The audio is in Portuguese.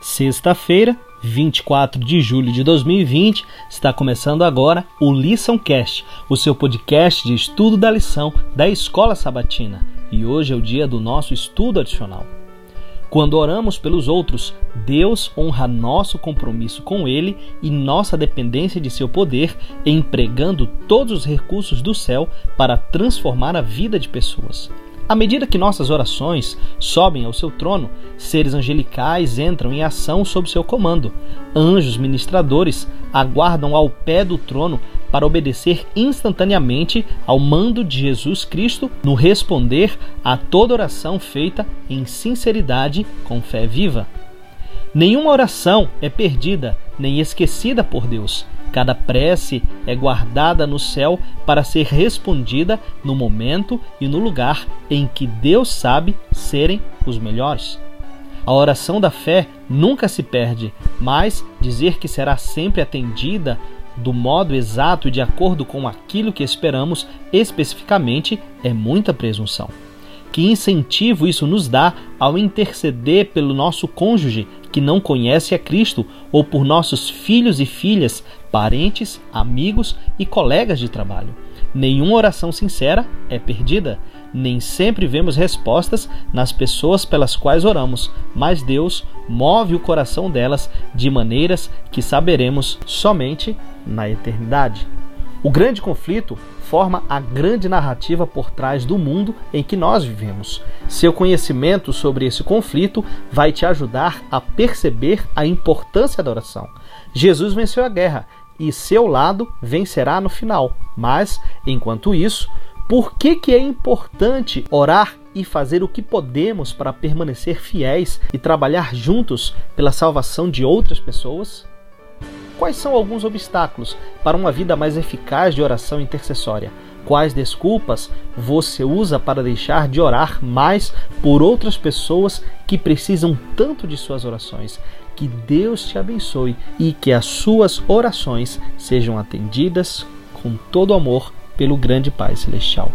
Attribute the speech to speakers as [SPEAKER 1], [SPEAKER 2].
[SPEAKER 1] Sexta-feira, 24 de julho de 2020, está começando agora o LiçãoCast, o seu podcast de estudo da lição da Escola Sabatina. E hoje é o dia do nosso estudo adicional. Quando oramos pelos outros, Deus honra nosso compromisso com Ele e nossa dependência de seu poder, empregando todos os recursos do céu para transformar a vida de pessoas. À medida que nossas orações sobem ao seu trono, seres angelicais entram em ação sob seu comando. Anjos ministradores aguardam ao pé do trono para obedecer instantaneamente ao mando de Jesus Cristo no responder a toda oração feita em sinceridade com fé viva. Nenhuma oração é perdida nem esquecida por Deus. Cada prece é guardada no céu para ser respondida no momento e no lugar em que Deus sabe serem os melhores. A oração da fé nunca se perde, mas dizer que será sempre atendida do modo exato e de acordo com aquilo que esperamos especificamente é muita presunção. Que incentivo isso nos dá ao interceder pelo nosso cônjuge que não conhece a Cristo ou por nossos filhos e filhas, parentes, amigos e colegas de trabalho? Nenhuma oração sincera é perdida. Nem sempre vemos respostas nas pessoas pelas quais oramos, mas Deus move o coração delas de maneiras que saberemos somente na eternidade. O grande conflito forma a grande narrativa por trás do mundo em que nós vivemos. Seu conhecimento sobre esse conflito vai te ajudar a perceber a importância da oração. Jesus venceu a guerra e seu lado vencerá no final. Mas, enquanto isso, por que, que é importante orar e fazer o que podemos para permanecer fiéis e trabalhar juntos pela salvação de outras pessoas? Quais são alguns obstáculos para uma vida mais eficaz de oração intercessória? Quais desculpas você usa para deixar de orar mais por outras pessoas que precisam tanto de suas orações? Que Deus te abençoe e que as suas orações sejam atendidas com todo amor pelo grande Pai Celestial.